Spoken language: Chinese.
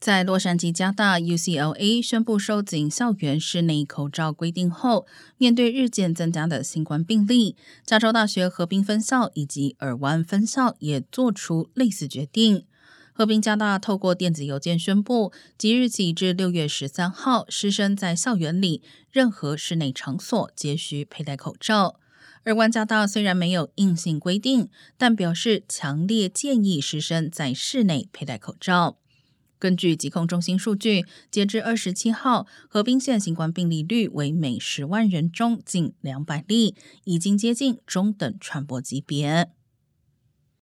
在洛杉矶加大 UCLA 宣布收紧校园室内口罩规定后，面对日渐增加的新冠病例，加州大学河滨分校以及尔湾分校也做出类似决定。河滨加大透过电子邮件宣布，即日起至六月十三号，师生在校园里任何室内场所皆需佩戴口罩。尔湾加大虽然没有硬性规定，但表示强烈建议师生在室内佩戴口罩。根据疾控中心数据，截至二十七号，河滨县新冠病例率为每十万人中近两百例，已经接近中等传播级别。